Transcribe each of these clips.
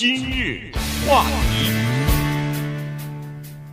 今日话题，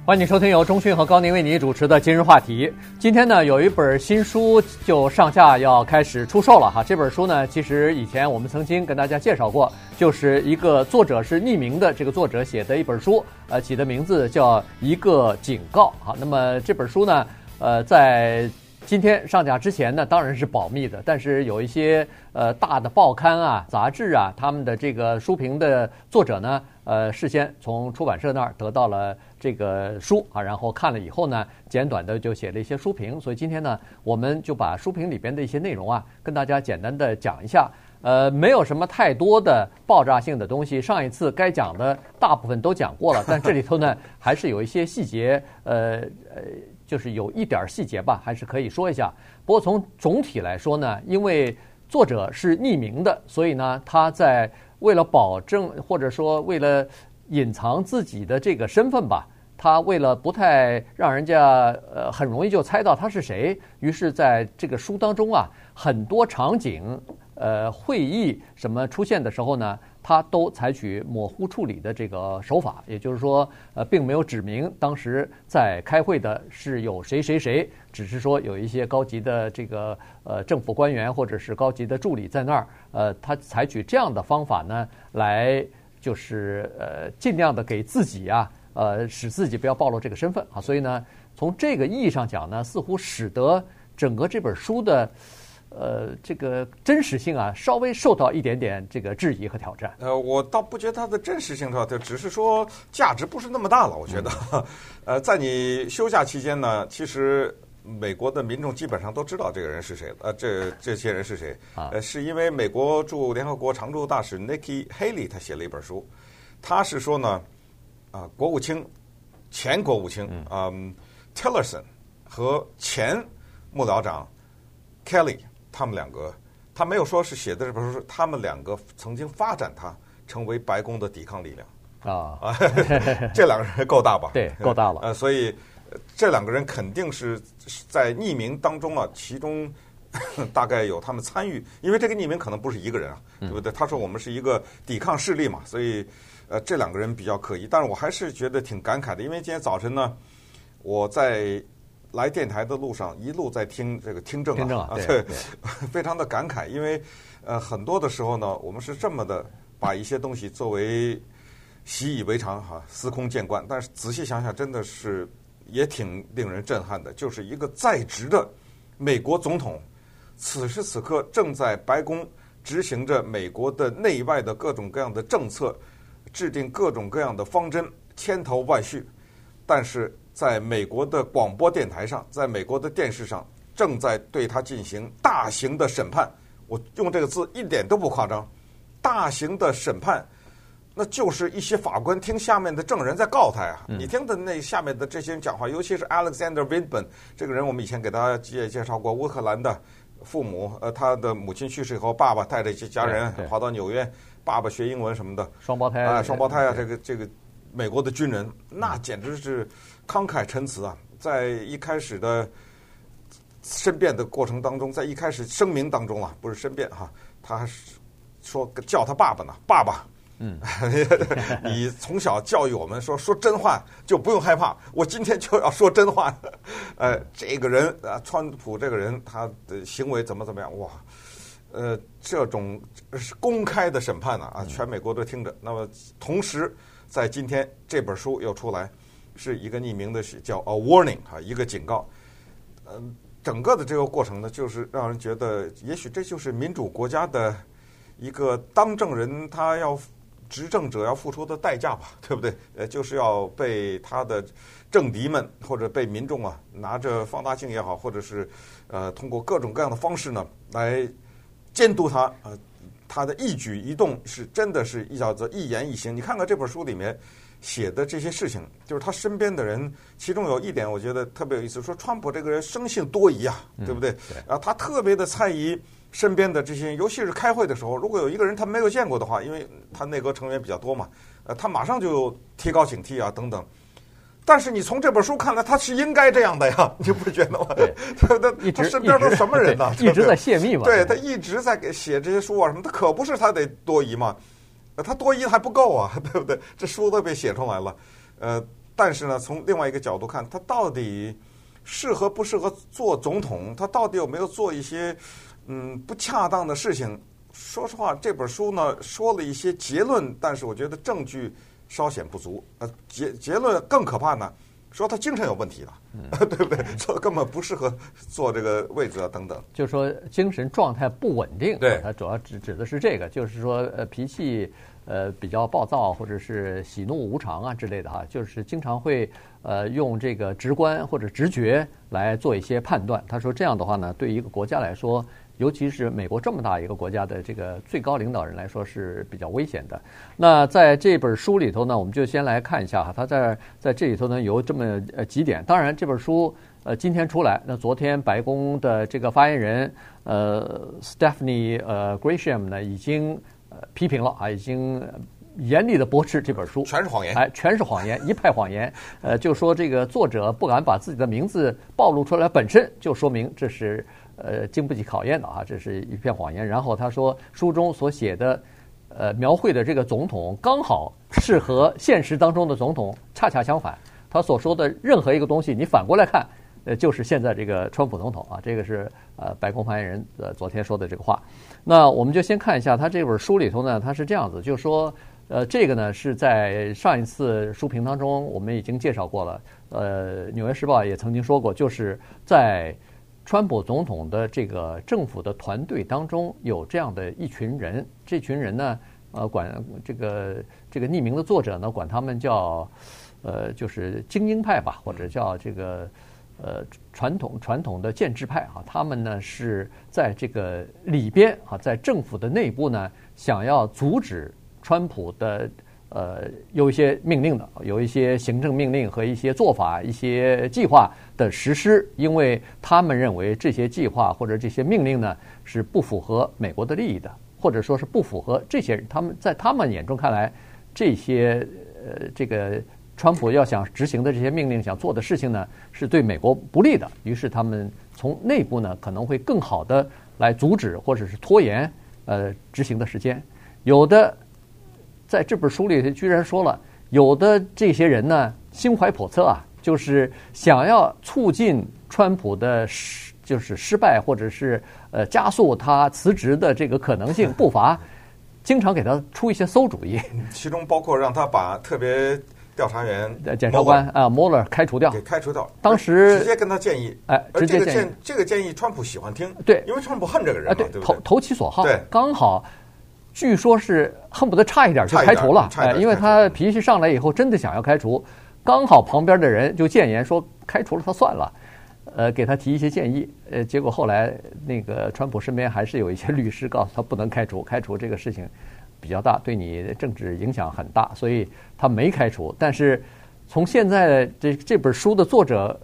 欢迎收听由中讯和高宁为你主持的今日话题。今天呢，有一本新书就上架要开始出售了哈。这本书呢，其实以前我们曾经跟大家介绍过，就是一个作者是匿名的这个作者写的一本书，呃，起的名字叫《一个警告》哈。那么这本书呢，呃，在今天上架之前呢，当然是保密的。但是有一些呃大的报刊啊、杂志啊，他们的这个书评的作者呢，呃，事先从出版社那儿得到了这个书啊，然后看了以后呢，简短的就写了一些书评。所以今天呢，我们就把书评里边的一些内容啊，跟大家简单的讲一下。呃，没有什么太多的爆炸性的东西。上一次该讲的大部分都讲过了，但这里头呢，还是有一些细节，呃呃。就是有一点细节吧，还是可以说一下。不过从总体来说呢，因为作者是匿名的，所以呢，他在为了保证或者说为了隐藏自己的这个身份吧，他为了不太让人家呃很容易就猜到他是谁，于是在这个书当中啊，很多场景呃会议什么出现的时候呢。他都采取模糊处理的这个手法，也就是说，呃，并没有指明当时在开会的是有谁谁谁，只是说有一些高级的这个呃政府官员或者是高级的助理在那儿，呃，他采取这样的方法呢，来就是呃尽量的给自己啊，呃，使自己不要暴露这个身份啊，所以呢，从这个意义上讲呢，似乎使得整个这本书的。呃，这个真实性啊，稍微受到一点点这个质疑和挑战。呃，我倒不觉得它的真实性，它只是说价值不是那么大了。我觉得，嗯、呃，在你休假期间呢，其实美国的民众基本上都知道这个人是谁。呃，这这些人是谁？啊，呃，是因为美国驻联合国常驻大使 Nikki Haley 他写了一本书，他是说呢，啊、呃，国务卿前国务卿嗯、um, Tillerson 和前幕僚长 Kelly。他们两个，他没有说是写的这本书，他们两个曾经发展他成为白宫的抵抗力量啊啊，这两个人够大吧？对，够大了。呃，所以这两个人肯定是在匿名当中啊，其中 大概有他们参与，因为这个匿名可能不是一个人啊，对不对？他说我们是一个抵抗势力嘛，所以呃，这两个人比较可疑。但是我还是觉得挺感慨的，因为今天早晨呢，我在。来电台的路上，一路在听这个听证啊，听证啊，对，对对 非常的感慨，因为呃很多的时候呢，我们是这么的把一些东西作为习以为常哈，司空见惯，但是仔细想想，真的是也挺令人震撼的，就是一个在职的美国总统，此时此刻正在白宫执行着美国的内外的各种各样的政策，制定各种各样的方针，千头万绪，但是。在美国的广播电台上，在美国的电视上，正在对他进行大型的审判。我用这个字一点都不夸张，大型的审判，那就是一些法官听下面的证人在告他呀。你听的那下面的这些人讲话，尤其是 Alexander Windman 这个人，我们以前给大家介介绍过，乌克兰的父母，呃，他的母亲去世以后，爸爸带着一些家人跑到纽约，爸爸学英文什么的，双胞胎啊，双胞胎啊，这个这个美国的军人，那简直是。慷慨陈词啊，在一开始的申辩的过程当中，在一开始声明当中啊，不是申辩哈，他还是说叫他爸爸呢，爸爸，嗯，你从小教育我们说说真话就不用害怕，我今天就要说真话。呃，这个人啊，川普这个人他的行为怎么怎么样？哇，呃，这种是公开的审判呢啊，全美国都听着。那么同时，在今天这本书又出来。是一个匿名的，是叫 a warning 啊，一个警告。嗯，整个的这个过程呢，就是让人觉得，也许这就是民主国家的一个当政人他要执政者要付出的代价吧，对不对？呃，就是要被他的政敌们或者被民众啊拿着放大镜也好，或者是呃通过各种各样的方式呢来监督他啊，他的一举一动是真的是一叫做一言一行。你看看这本书里面。写的这些事情，就是他身边的人，其中有一点我觉得特别有意思，说川普这个人生性多疑啊，对不对？然后他特别的猜疑身边的这些人，尤其是开会的时候，如果有一个人他没有见过的话，因为他内阁成员比较多嘛，呃，他马上就提高警惕啊，等等。但是你从这本书看来，他是应该这样的呀，你不觉得吗？对，他他他身边都是什么人呢？一直 在泄密嘛。对，他一直在给写这些书啊什么，他可不是他得多疑嘛。他多一还不够啊，对不对？这书都被写出来了，呃，但是呢，从另外一个角度看，他到底适合不适合做总统？他到底有没有做一些嗯不恰当的事情？说实话，这本书呢说了一些结论，但是我觉得证据稍显不足。呃，结结论更可怕呢。说他精神有问题了，嗯、对不对？说根本不适合坐这个位置啊，等等。就是说精神状态不稳定，对，他主要指指的是这个，就是说呃脾气呃比较暴躁，或者是喜怒无常啊之类的哈，就是经常会呃用这个直观或者直觉来做一些判断。他说这样的话呢，对于一个国家来说。尤其是美国这么大一个国家的这个最高领导人来说是比较危险的。那在这本书里头呢，我们就先来看一下哈，他在在这里头呢有这么呃几点。当然，这本书呃今天出来，那昨天白宫的这个发言人呃 Stephanie 呃 Grisham 呢已经呃批评了啊，已经严厉的驳斥这本书，全是谎言，哎，全是谎言，一派谎言。呃，就说这个作者不敢把自己的名字暴露出来，本身就说明这是。呃，经不起考验的啊，这是一片谎言。然后他说，书中所写的，呃，描绘的这个总统刚好是和现实当中的总统恰恰相反。他所说的任何一个东西，你反过来看，呃，就是现在这个川普总统啊，这个是呃白宫发言人呃昨天说的这个话。那我们就先看一下他这本书里头呢，他是这样子，就是说，呃，这个呢是在上一次书评当中我们已经介绍过了。呃，《纽约时报》也曾经说过，就是在。川普总统的这个政府的团队当中有这样的一群人，这群人呢，呃，管这个这个匿名的作者呢，管他们叫呃，就是精英派吧，或者叫这个呃传统传统的建制派啊。他们呢是在这个里边啊，在政府的内部呢，想要阻止川普的。呃，有一些命令的，有一些行政命令和一些做法、一些计划的实施，因为他们认为这些计划或者这些命令呢是不符合美国的利益的，或者说是不符合这些人他们在他们眼中看来，这些呃这个川普要想执行的这些命令、想做的事情呢是对美国不利的，于是他们从内部呢可能会更好的来阻止或者是拖延呃执行的时间，有的。在这本书里，居然说了，有的这些人呢，心怀叵测啊，就是想要促进川普的失，就是失败，或者是呃加速他辞职的这个可能性步伐，经常给他出一些馊主意。其中包括让他把特别调查员、检察官啊莫勒开除掉，给开除掉。当时直接跟他建议，哎，直接建议，这个建议川普喜欢听，对，因为川普恨这个人啊，对，投投其所好，对，刚好。据说是恨不得差一点就开除了，哎，因为他脾气上来以后真的想要开除，刚好旁边的人就谏言说开除了他算了，呃，给他提一些建议，呃，结果后来那个川普身边还是有一些律师告诉他不能开除，开除这个事情比较大，对你政治影响很大，所以他没开除。但是从现在这这本书的作者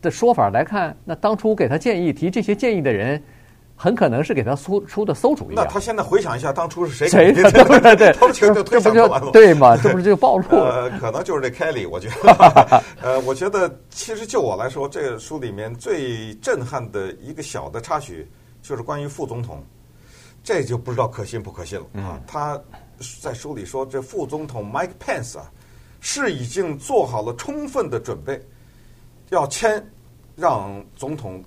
的说法来看，那当初给他建议提这些建议的人。很可能是给他出出的馊主意。那他现在回想一下，当初是谁？谁？对对对，他们全都推想出来了。对嘛？这不是就暴露了？呃，可能就是这凯里，我觉得。呃，我觉得其实就我来说，这个书里面最震撼的一个小的插曲，就是关于副总统。这就不知道可信不可信了啊！他在书里说，这副总统 Mike Pence 啊，是已经做好了充分的准备，要签让总统。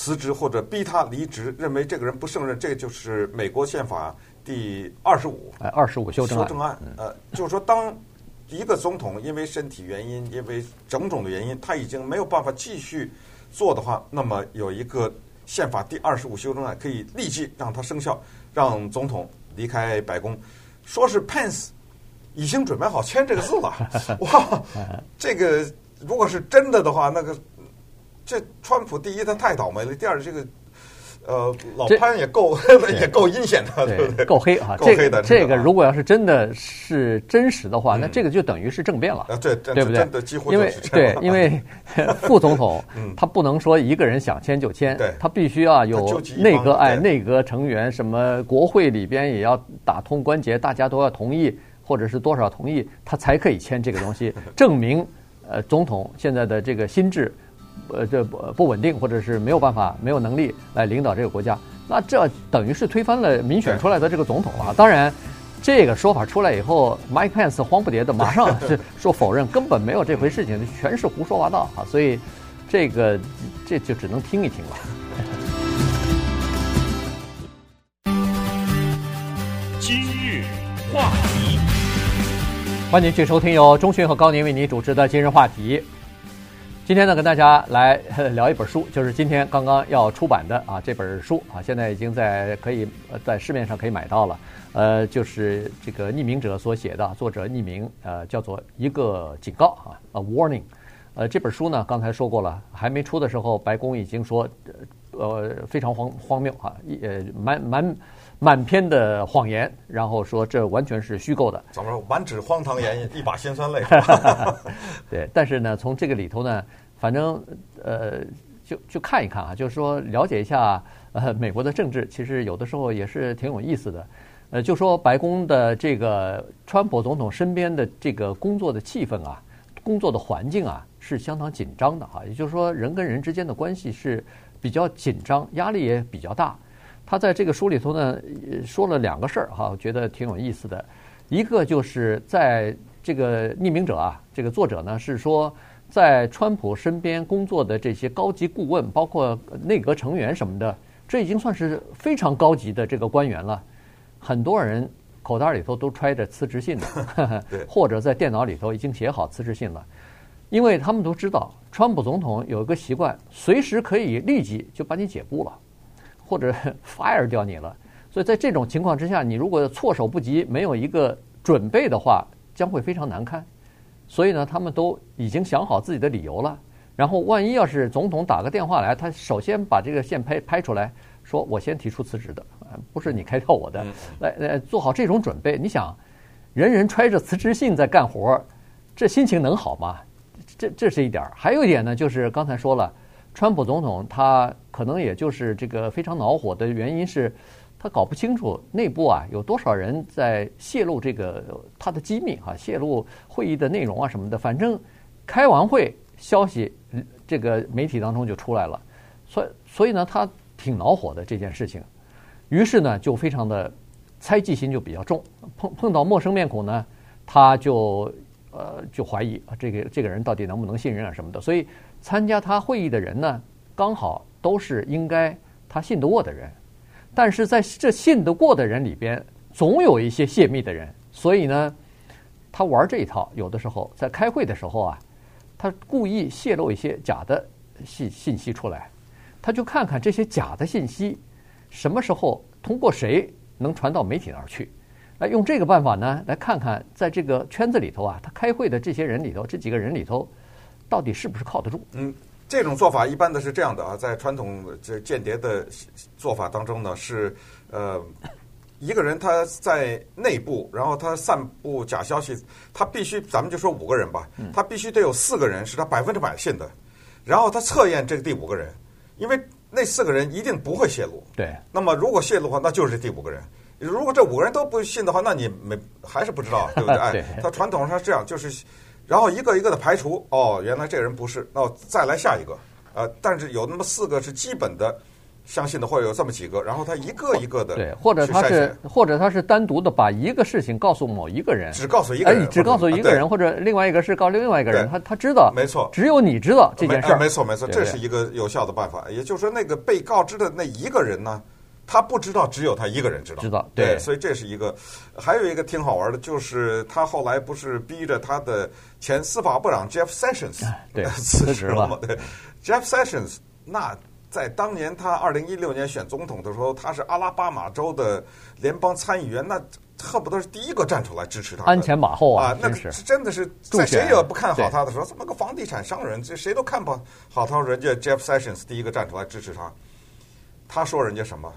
辞职或者逼他离职，认为这个人不胜任，这个就是美国宪法第二十五，哎，二十五修正案。修正案，呃，就是说，当一个总统因为身体原因，因为种种的原因，他已经没有办法继续做的话，那么有一个宪法第二十五修正案可以立即让他生效，让总统离开白宫。说是 Pence 已经准备好签这个字了，哇，这个如果是真的的话，那个。这川普第一，他太倒霉了；第二，这个呃，老潘也够 也够阴险的，对不对？够黑啊，够黑的。这个如果要是真的是真实的话，那这个就等于是政变了，对对不对？几乎因为对，因为 副总统他不能说一个人想签就签，他必须要有内阁哎，内阁成员什么国会里边也要打通关节，大家都要同意，或者是多少同意，他才可以签这个东西，证明呃总统现在的这个心智。呃，这不不稳定，或者是没有办法、没有能力来领导这个国家，那这等于是推翻了民选出来的这个总统了。当然，这个说法出来以后，Mike Pence 慌不迭的马上是说否认，根本没有这回事情，全是胡说八道啊！所以这个这就只能听一听了。今日话题，欢迎继续收听由钟迅和高宁为您主持的今日话题。今天呢，跟大家来聊一本书，就是今天刚刚要出版的啊这本书啊，现在已经在可以在市面上可以买到了。呃，就是这个匿名者所写的，作者匿名，呃，叫做一个警告啊，a warning。呃，这本书呢，刚才说过了，还没出的时候，白宫已经说，呃，非常荒荒谬啊，一呃满满满篇的谎言，然后说这完全是虚构的。怎么说？满纸荒唐言，一把辛酸泪。对，但是呢，从这个里头呢。反正呃，就就看一看啊，就是说了解一下呃美国的政治，其实有的时候也是挺有意思的。呃，就说白宫的这个川普总统身边的这个工作的气氛啊，工作的环境啊，是相当紧张的哈。也就是说，人跟人之间的关系是比较紧张，压力也比较大。他在这个书里头呢，说了两个事儿哈，我觉得挺有意思的。一个就是在这个匿名者啊，这个作者呢是说。在川普身边工作的这些高级顾问，包括内阁成员什么的，这已经算是非常高级的这个官员了。很多人口袋里头都揣着辞职信呢，或者在电脑里头已经写好辞职信了，因为他们都知道，川普总统有一个习惯，随时可以立即就把你解雇了，或者 fire 掉你了。所以在这种情况之下，你如果措手不及，没有一个准备的话，将会非常难堪。所以呢，他们都已经想好自己的理由了。然后，万一要是总统打个电话来，他首先把这个线拍拍出来，说我先提出辞职的，不是你开掉我的，来来做好这种准备。你想，人人揣着辞职信在干活，这心情能好吗？这这是一点。还有一点呢，就是刚才说了，川普总统他可能也就是这个非常恼火的原因是。他搞不清楚内部啊有多少人在泄露这个他的机密啊，泄露会议的内容啊什么的。反正开完会，消息这个媒体当中就出来了，所以所以呢，他挺恼火的这件事情。于是呢，就非常的猜忌心就比较重。碰碰到陌生面孔呢，他就呃就怀疑啊，这个这个人到底能不能信任啊什么的。所以参加他会议的人呢，刚好都是应该他信得过的人。但是在这信得过的人里边，总有一些泄密的人，所以呢，他玩这一套。有的时候在开会的时候啊，他故意泄露一些假的信信息出来，他就看看这些假的信息什么时候通过谁能传到媒体那儿去，来用这个办法呢，来看看在这个圈子里头啊，他开会的这些人里头，这几个人里头，到底是不是靠得住？嗯。这种做法一般的是这样的啊，在传统这间谍的做法当中呢，是呃一个人他在内部，然后他散布假消息，他必须咱们就说五个人吧，他必须得有四个人是他百分之百信的，然后他测验这个第五个人，因为那四个人一定不会泄露。对。那么如果泄露的话，那就是第五个人。如果这五个人都不信的话，那你没还是不知道，对不对？哎，他传统上是这样，就是。然后一个一个的排除，哦，原来这个人不是，哦，再来下一个，呃，但是有那么四个是基本的相信的，或者有这么几个，然后他一个一个的对，或者他是或者他是单独的把一个事情告诉某一个人，只告诉一个人，哎，只告诉一个人，或者另外一个是告另外一个人，他他知道，没错，只有你知道这件事儿，没错没错，这是一个有效的办法，也就是说那个被告知的那一个人呢。他不知道，只有他一个人知道。知道，对，对，所以这是一个。还有一个挺好玩的，就是他后来不是逼着他的前司法部长 Jeff Sessions 对辞职了吗？对，Jeff Sessions，那在当年他二零一六年选总统的时候，他是阿拉巴马州的联邦参议员，那恨不得是第一个站出来支持他。鞍前马后啊，啊那是真的是在谁也不看好他的时候，这么个房地产商人，这谁都看不好他，人家 Jeff Sessions 第一个站出来支持他。他说人家什么？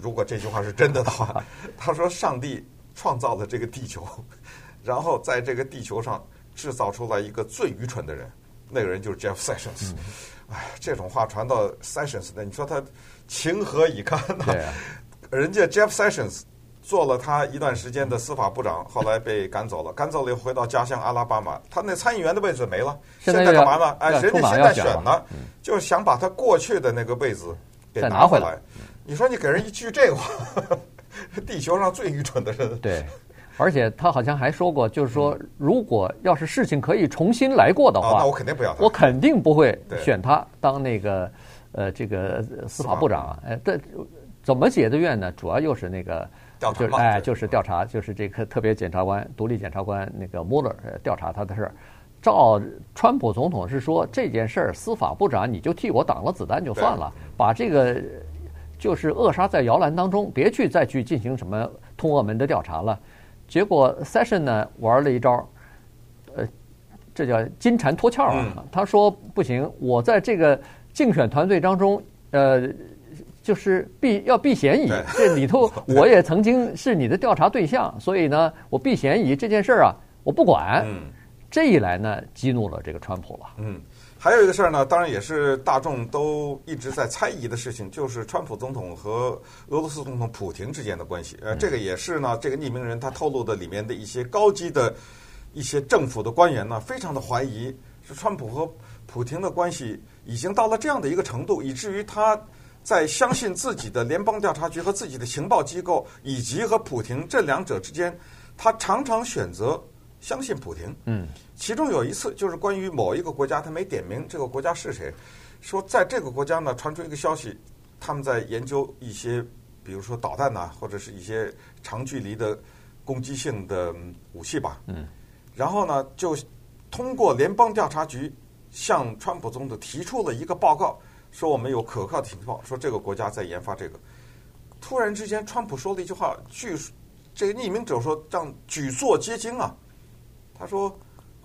如果这句话是真的的话，他说上帝创造了这个地球，然后在这个地球上制造出来一个最愚蠢的人，那个人就是 Jeff Sessions。哎，这种话传到 Sessions 那，你说他情何以堪呢？人家 Jeff Sessions 做了他一段时间的司法部长，后来被赶走了，赶走了又回到家乡阿拉巴马，他那参议员的位置没了，现在干嘛呢？哎，人家现在选了，就是想把他过去的那个位置给拿回来。你说你给人一句这话，地球上最愚蠢的人，对，而且他好像还说过，就是说，如果要是事情可以重新来过的话，那我肯定不要他，我肯定不会选他当那个呃这个司法部长啊。哎，这怎么解的怨呢？主要又是那个就是哎，就是调查，就是这个特别检察官、独立检察官那个穆勒调查他的事儿。照川普总统是说这件事儿，司法部长你就替我挡了子弹就算了，把这个就是扼杀在摇篮当中，别去再去进行什么通俄门的调查了。结果 Session 呢玩了一招，呃，这叫金蝉脱壳啊。他说不行，我在这个竞选团队当中，呃，就是避要避嫌疑，这里头 我也曾经是你的调查对象，所以呢，我避嫌疑这件事儿啊，我不管。这一来呢，激怒了这个川普了。嗯，还有一个事儿呢，当然也是大众都一直在猜疑的事情，就是川普总统和俄罗斯总统普京之间的关系。呃，这个也是呢，这个匿名人他透露的里面的一些高级的一些政府的官员呢，非常的怀疑，是川普和普京的关系已经到了这样的一个程度，以至于他在相信自己的联邦调查局和自己的情报机构，以及和普京这两者之间，他常常选择。相信普京，嗯，其中有一次就是关于某一个国家，他没点名这个国家是谁，说在这个国家呢传出一个消息，他们在研究一些，比如说导弹呐，或者是一些长距离的攻击性的武器吧，嗯，然后呢就通过联邦调查局向川普总统提出了一个报告，说我们有可靠的情报，说这个国家在研发这个。突然之间，川普说了一句话，据这个匿名者说，让举座皆惊啊。他说：“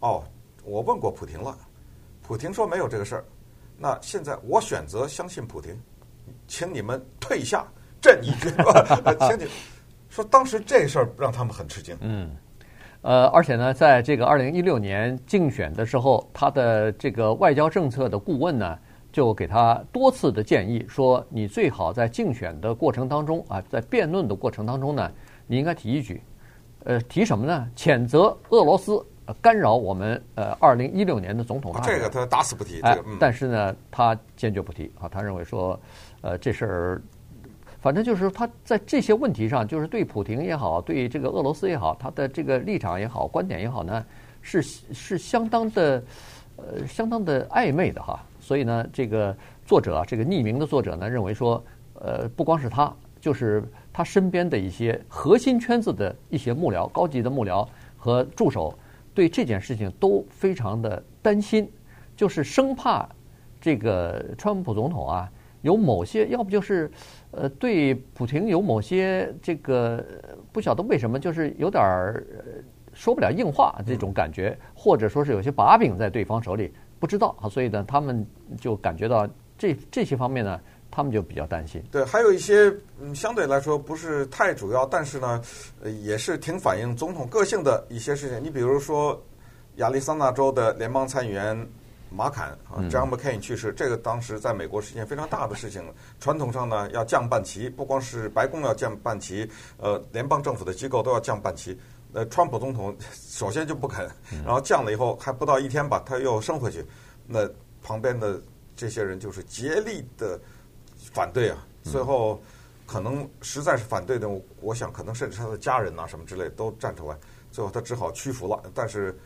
哦，我问过普廷了，普廷说没有这个事儿。那现在我选择相信普廷，请你们退下朕一军。请你说，当时这事儿让他们很吃惊。嗯，呃，而且呢，在这个二零一六年竞选的时候，他的这个外交政策的顾问呢，就给他多次的建议，说你最好在竞选的过程当中啊，在辩论的过程当中呢，你应该提一句。”呃，提什么呢？谴责俄罗斯干扰我们呃二零一六年的总统大选。这个他打死不提。哎，这个嗯、但是呢，他坚决不提啊。他认为说，呃，这事儿，反正就是他在这些问题上，就是对普京也好，对这个俄罗斯也好，他的这个立场也好，观点也好呢，是是相当的呃相当的暧昧的哈。所以呢，这个作者这个匿名的作者呢，认为说，呃，不光是他，就是。他身边的一些核心圈子的一些幕僚、高级的幕僚和助手，对这件事情都非常的担心，就是生怕这个川普总统啊有某些，要不就是呃对普廷有某些这个不晓得为什么，就是有点儿说不了硬话这种感觉，或者说是有些把柄在对方手里，不知道啊，所以呢，他们就感觉到这这些方面呢。他们就比较担心。对，还有一些嗯，相对来说不是太主要，但是呢，呃，也是挺反映总统个性的一些事情。你比如说，亚利桑那州的联邦参议员马坎啊，John McCain 去世，这个当时在美国是一件非常大的事情。传统上呢，要降半旗，不光是白宫要降半旗，呃，联邦政府的机构都要降半旗。呃，川普总统首先就不肯，然后降了以后还不到一天吧，他又升回去。那旁边的这些人就是竭力的。反对啊！最后可能实在是反对的，我想可能甚至他的家人呐、啊、什么之类都站出来，最后他只好屈服了。但是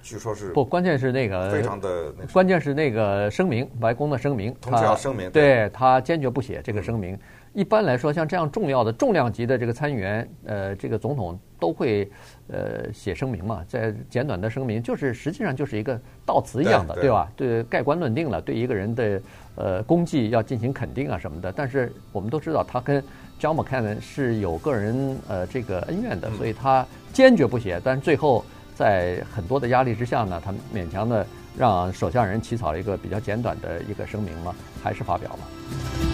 据说是不，关键是那个非常的，关键是那个声明，白宫的声明，同时要声明，对他坚决不写这个声明。一般来说，像这样重要的重量级的这个参议员，呃，这个总统都会呃写声明嘛，在简短的声明，就是实际上就是一个悼词一样的，对，对吧？对，盖棺论定了，对一个人的呃功绩要进行肯定啊什么的。但是我们都知道，他跟 John McCain 是有个人呃这个恩怨的，所以他坚决不写。但是最后在很多的压力之下呢，他勉强的让手下人起草了一个比较简短的一个声明嘛，还是发表了。